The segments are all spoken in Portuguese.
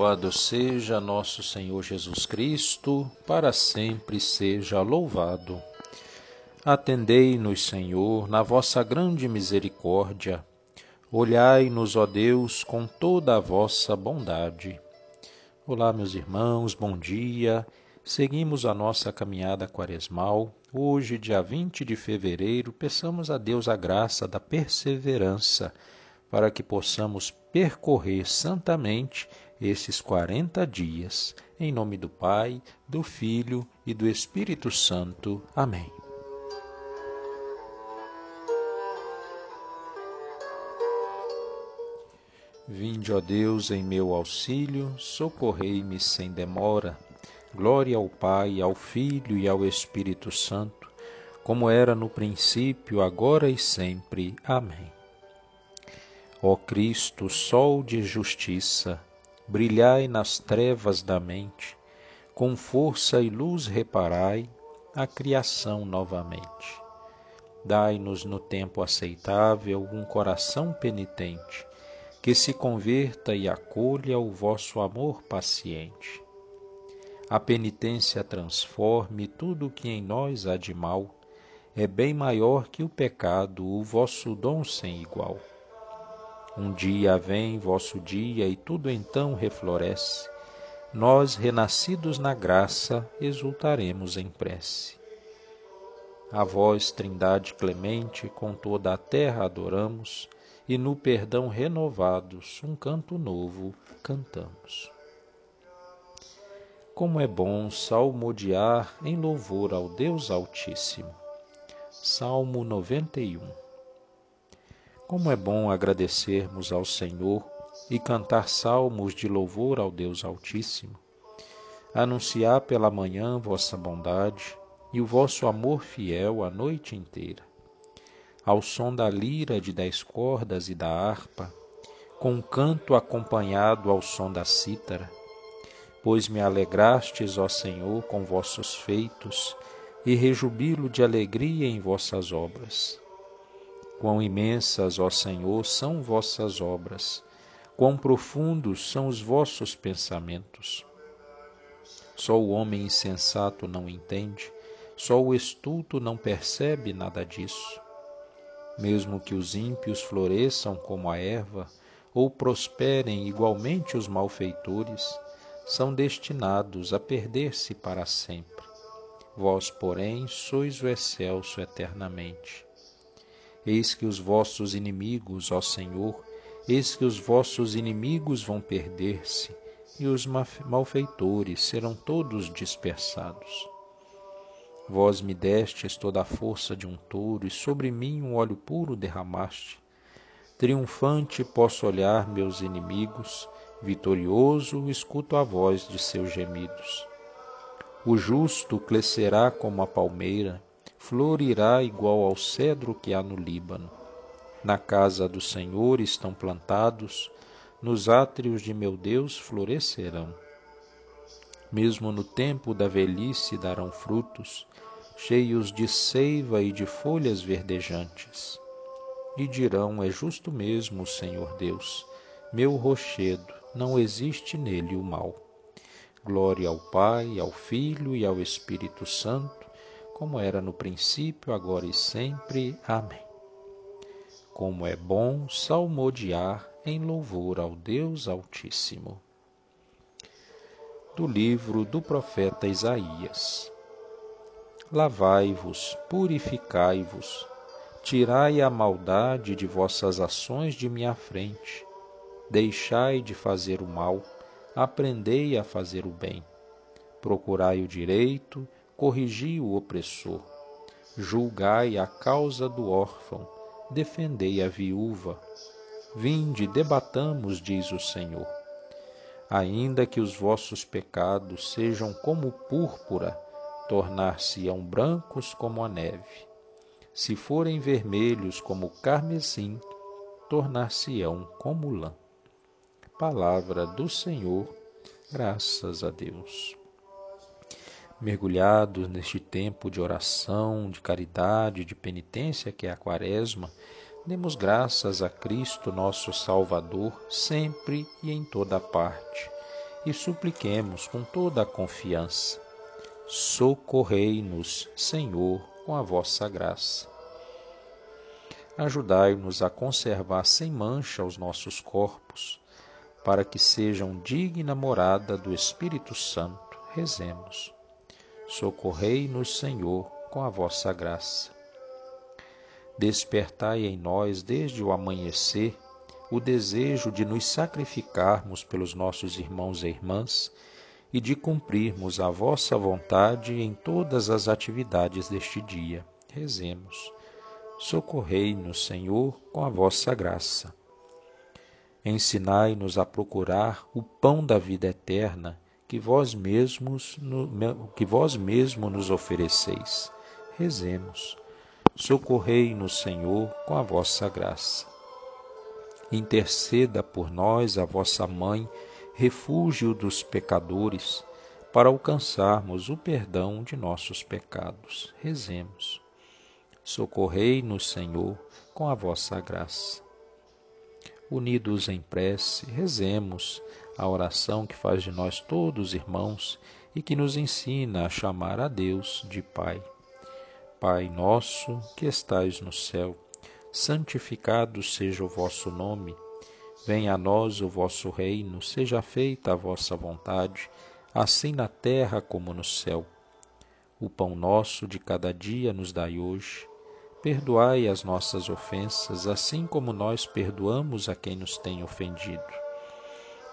Louvado seja nosso Senhor Jesus Cristo, para sempre seja louvado. Atendei-nos, Senhor, na vossa grande misericórdia. Olhai-nos, ó Deus, com toda a vossa bondade. Olá, meus irmãos, bom dia. Seguimos a nossa caminhada quaresmal. Hoje, dia 20 de fevereiro, peçamos a Deus a graça da perseverança para que possamos percorrer santamente esses quarenta dias. Em nome do Pai, do Filho e do Espírito Santo. Amém. Vinde, ó Deus, em meu auxílio, socorrei-me sem demora. Glória ao Pai, ao Filho e ao Espírito Santo, como era no princípio, agora e sempre. Amém. Ó Cristo, sol de justiça, brilhai nas trevas da mente, com força e luz reparai a criação novamente. Dai-nos no tempo aceitável um coração penitente, que se converta e acolha o vosso amor paciente. A penitência transforme tudo o que em nós há de mal, é bem maior que o pecado, o vosso dom sem igual. Um dia vem vosso dia e tudo então refloresce. Nós, renascidos na graça, exultaremos em prece. A vós, Trindade clemente, com toda a terra adoramos, e no perdão renovados um canto novo cantamos. Como é bom salmodiar em louvor ao Deus Altíssimo. Salmo 91 como é bom agradecermos ao Senhor e cantar salmos de louvor ao Deus Altíssimo. Anunciar pela manhã vossa bondade e o vosso amor fiel a noite inteira. Ao som da lira de dez cordas e da harpa, com um canto acompanhado ao som da cítara, pois me alegrastes, ó Senhor, com vossos feitos, e rejubilo de alegria em vossas obras. Quão imensas, ó Senhor, são vossas obras, quão profundos são os vossos pensamentos. Só o homem insensato não entende, só o estulto não percebe nada disso. Mesmo que os ímpios floresçam como a erva, ou prosperem igualmente os malfeitores, são destinados a perder-se para sempre. Vós, porém, sois o excelso eternamente. Eis que os vossos inimigos, ó Senhor, eis que os vossos inimigos vão perder-se, e os malfeitores serão todos dispersados. Vós me destes toda a força de um touro, e sobre mim um óleo puro derramaste. Triunfante posso olhar meus inimigos, vitorioso escuto a voz de seus gemidos. O justo crescerá como a palmeira, florirá igual ao cedro que há no Líbano. Na casa do Senhor estão plantados, nos átrios de meu Deus florescerão. Mesmo no tempo da velhice darão frutos, cheios de seiva e de folhas verdejantes. E dirão: É justo mesmo o Senhor Deus, meu rochedo, não existe nele o mal. Glória ao Pai, ao Filho e ao Espírito Santo como era no princípio, agora e sempre. Amém. Como é bom salmodiar em louvor ao Deus Altíssimo. Do livro do profeta Isaías. Lavai-vos, purificai-vos, tirai a maldade de vossas ações de minha frente. Deixai de fazer o mal, aprendei a fazer o bem. Procurai o direito, corrigi o opressor, julgai a causa do órfão, defendei a viúva. Vinde, debatamos, diz o Senhor. Ainda que os vossos pecados sejam como púrpura, tornar-se-ão brancos como a neve. Se forem vermelhos como carmesim, tornar-se-ão como lã. Palavra do Senhor, graças a Deus mergulhados neste tempo de oração, de caridade, de penitência que é a quaresma, Demos graças a Cristo, nosso Salvador, sempre e em toda parte, e supliquemos com toda a confiança. Socorrei-nos, Senhor, com a vossa graça. Ajudai-nos a conservar sem mancha os nossos corpos, para que sejam digna morada do Espírito Santo. Rezemos. Socorrei-nos, Senhor, com a vossa graça. Despertai em nós desde o amanhecer o desejo de nos sacrificarmos pelos nossos irmãos e irmãs e de cumprirmos a vossa vontade em todas as atividades deste dia. Rezemos. Socorrei-nos, Senhor, com a vossa graça. Ensinai-nos a procurar o pão da vida eterna que vós mesmos que vós mesmo nos ofereceis. Rezemos. Socorrei-nos, Senhor, com a vossa graça. Interceda por nós a vossa mãe, refúgio dos pecadores, para alcançarmos o perdão de nossos pecados. Rezemos. Socorrei-nos, Senhor, com a vossa graça. Unidos em prece, rezemos a oração que faz de nós todos irmãos e que nos ensina a chamar a Deus de Pai. Pai nosso que estais no céu, santificado seja o vosso nome. Venha a nós o vosso reino, seja feita a vossa vontade, assim na terra como no céu. O pão nosso de cada dia nos dai hoje. Perdoai as nossas ofensas, assim como nós perdoamos a quem nos tem ofendido.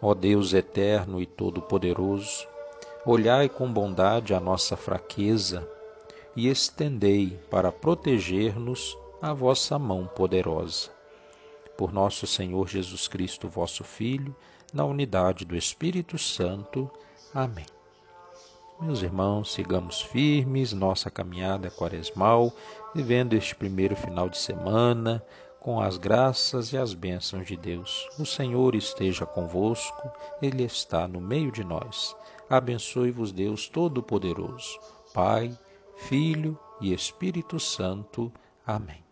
Ó Deus eterno e todo-poderoso, olhai com bondade a nossa fraqueza e estendei para proteger-nos a vossa mão poderosa. Por nosso Senhor Jesus Cristo, vosso Filho, na unidade do Espírito Santo. Amém. Meus irmãos, sigamos firmes nossa caminhada quaresmal, vivendo este primeiro final de semana com as graças e as bênçãos de Deus. O Senhor esteja convosco, Ele está no meio de nós. Abençoe-vos, Deus Todo-Poderoso, Pai, Filho e Espírito Santo. Amém.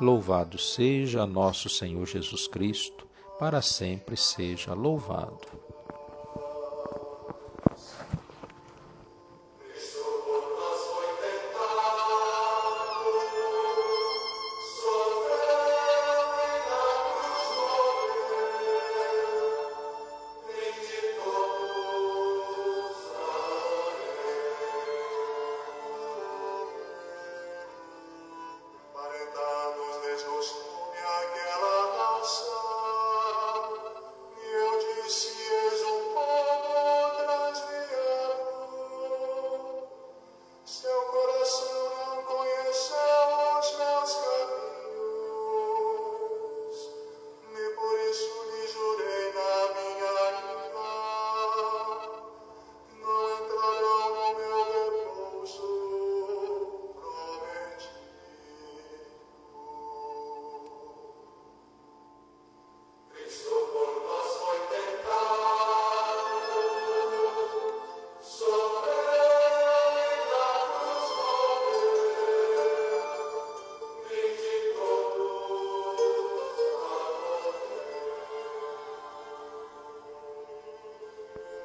Louvado seja nosso Senhor Jesus Cristo, para sempre seja louvado.